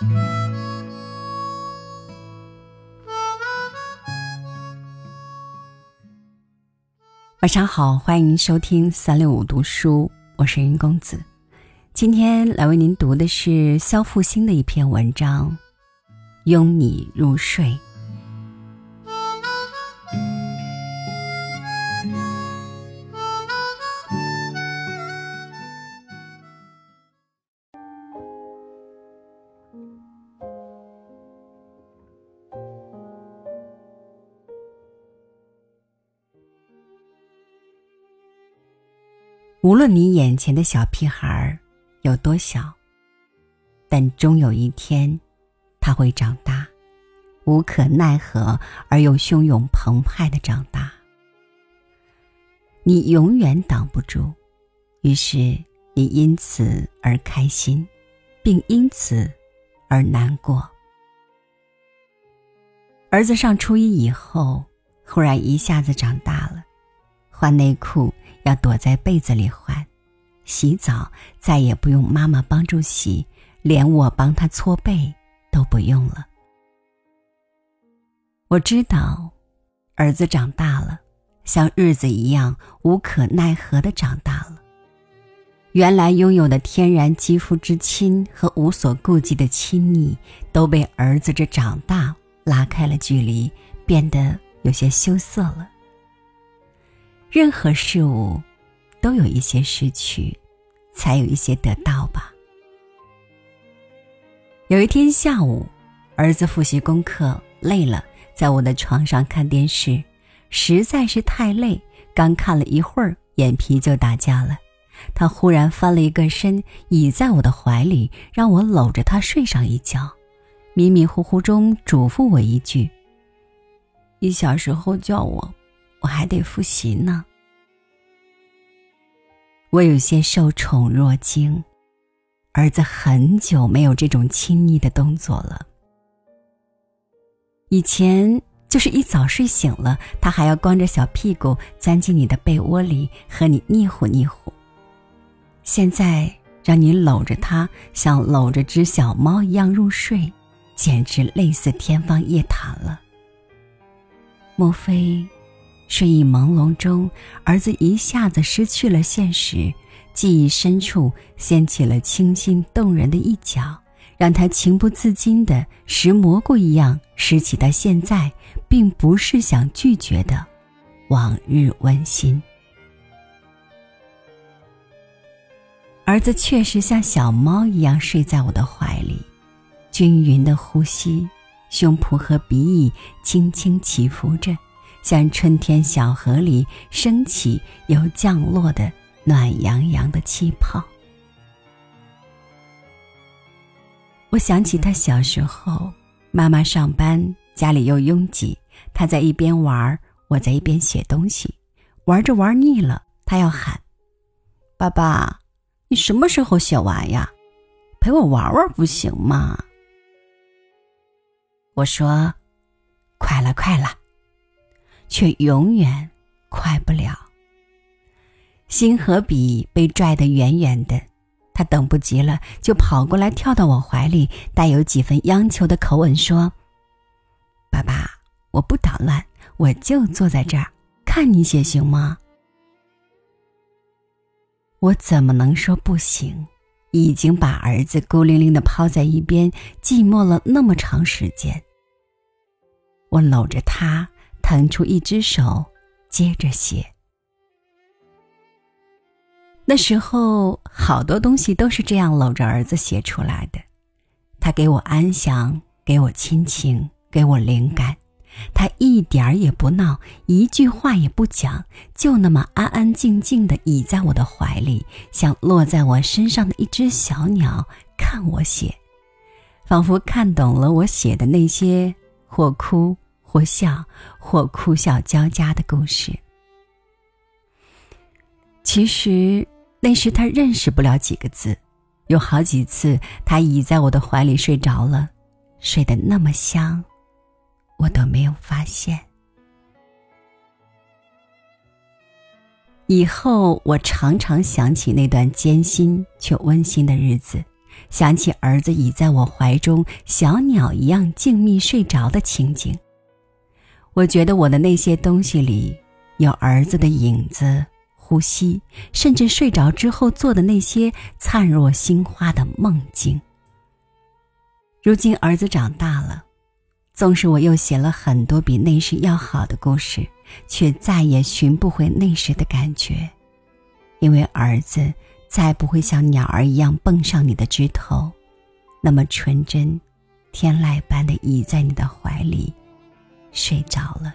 晚上好，欢迎收听三六五读书，我是云公子。今天来为您读的是肖复兴的一篇文章，《拥你入睡》。无论你眼前的小屁孩儿有多小，但终有一天，他会长大，无可奈何而又汹涌澎湃的长大。你永远挡不住，于是你因此而开心，并因此而难过。儿子上初一以后，忽然一下子长大了，换内裤。要躲在被子里换，洗澡再也不用妈妈帮助洗，连我帮他搓背都不用了。我知道，儿子长大了，像日子一样无可奈何的长大了。原来拥有的天然肌肤之亲和无所顾忌的亲昵，都被儿子这长大拉开了距离，变得有些羞涩了。任何事物，都有一些失去，才有一些得到吧。有一天下午，儿子复习功课累了，在我的床上看电视，实在是太累，刚看了一会儿，眼皮就打架了。他忽然翻了一个身，倚在我的怀里，让我搂着他睡上一觉，迷迷糊糊中嘱咐我一句：“你小时候叫我。”我还得复习呢。我有些受宠若惊，儿子很久没有这种亲昵的动作了。以前就是一早睡醒了，他还要光着小屁股钻进你的被窝里和你腻乎腻乎。现在让你搂着他，像搂着只小猫一样入睡，简直类似天方夜谭了。莫非？睡意朦胧中，儿子一下子失去了现实，记忆深处掀起了清新动人的一角，让他情不自禁的拾蘑菇一样拾起他现在并不是想拒绝的往日温馨。儿子确实像小猫一样睡在我的怀里，均匀的呼吸，胸脯和鼻翼轻轻起伏着。像春天小河里升起又降落的暖洋洋的气泡。我想起他小时候，妈妈上班，家里又拥挤，他在一边玩，我在一边写东西，玩着玩腻了，他要喊：“爸爸，你什么时候写完呀？陪我玩玩不行吗？”我说：“快了，快了。”却永远快不了。心和笔被拽得远远的，他等不及了，就跑过来跳到我怀里，带有几分央求的口吻说：“爸爸，我不捣乱，我就坐在这儿看你写，行吗？”我怎么能说不行？已经把儿子孤零零的抛在一边，寂寞了那么长时间。我搂着他。腾出一只手，接着写。那时候，好多东西都是这样搂着儿子写出来的。他给我安详，给我亲情，给我灵感。他一点儿也不闹，一句话也不讲，就那么安安静静的倚在我的怀里，像落在我身上的一只小鸟，看我写，仿佛看懂了我写的那些，或哭。或笑，或哭笑交加的故事。其实那时他认识不了几个字，有好几次他倚在我的怀里睡着了，睡得那么香，我都没有发现。以后我常常想起那段艰辛却温馨的日子，想起儿子倚在我怀中，小鸟一样静谧睡着的情景。我觉得我的那些东西里有儿子的影子、呼吸，甚至睡着之后做的那些灿若星花的梦境。如今儿子长大了，纵使我又写了很多比那时要好的故事，却再也寻不回那时的感觉，因为儿子。再不会像鸟儿一样蹦上你的枝头，那么纯真、天籁般的倚在你的怀里，睡着了。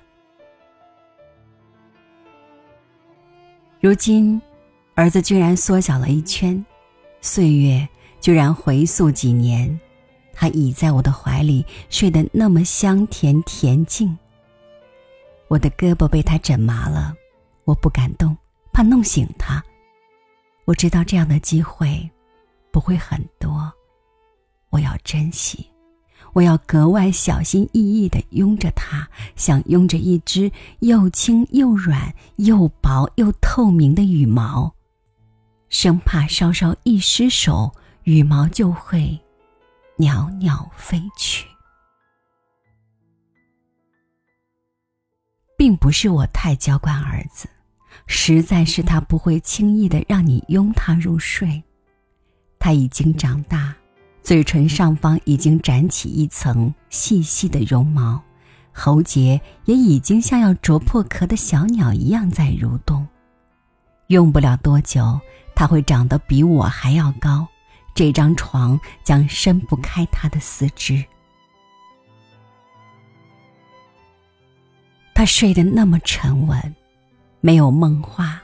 如今，儿子居然缩小了一圈，岁月居然回溯几年，他倚在我的怀里，睡得那么香甜恬静。我的胳膊被他枕麻了，我不敢动，怕弄醒他。我知道这样的机会不会很多，我要珍惜，我要格外小心翼翼地拥着它，像拥着一只又轻又软又薄又透明的羽毛，生怕稍稍一失手，羽毛就会袅袅飞去。并不是我太娇惯儿子。实在是他不会轻易的让你拥他入睡，他已经长大，嘴唇上方已经展起一层细细的绒毛，喉结也已经像要啄破壳的小鸟一样在蠕动。用不了多久，它会长得比我还要高，这张床将伸不开它的四肢。他睡得那么沉稳。没有梦话，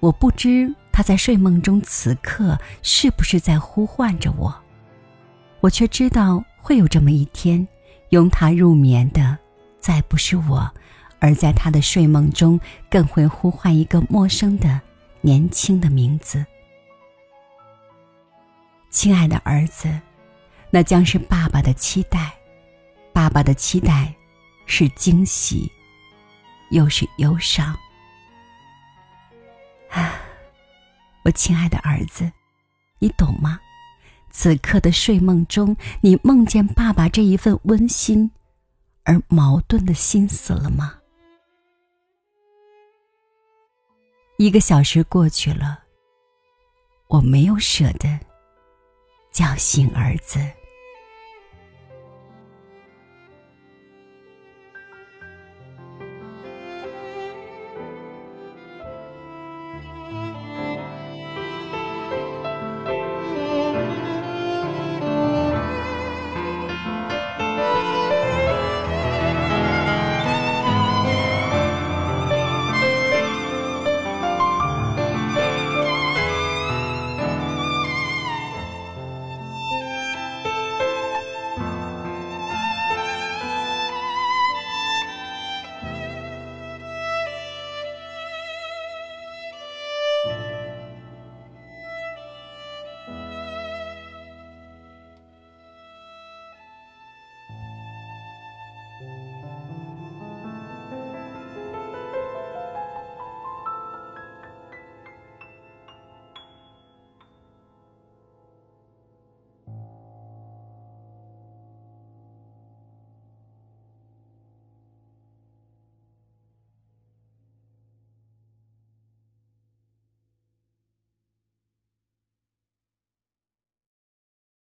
我不知他在睡梦中此刻是不是在呼唤着我，我却知道会有这么一天，拥他入眠的再不是我，而在他的睡梦中更会呼唤一个陌生的、年轻的名字。亲爱的儿子，那将是爸爸的期待，爸爸的期待是惊喜，又是忧伤。啊，我亲爱的儿子，你懂吗？此刻的睡梦中，你梦见爸爸这一份温馨而矛盾的心死了吗？一个小时过去了，我没有舍得叫醒儿子。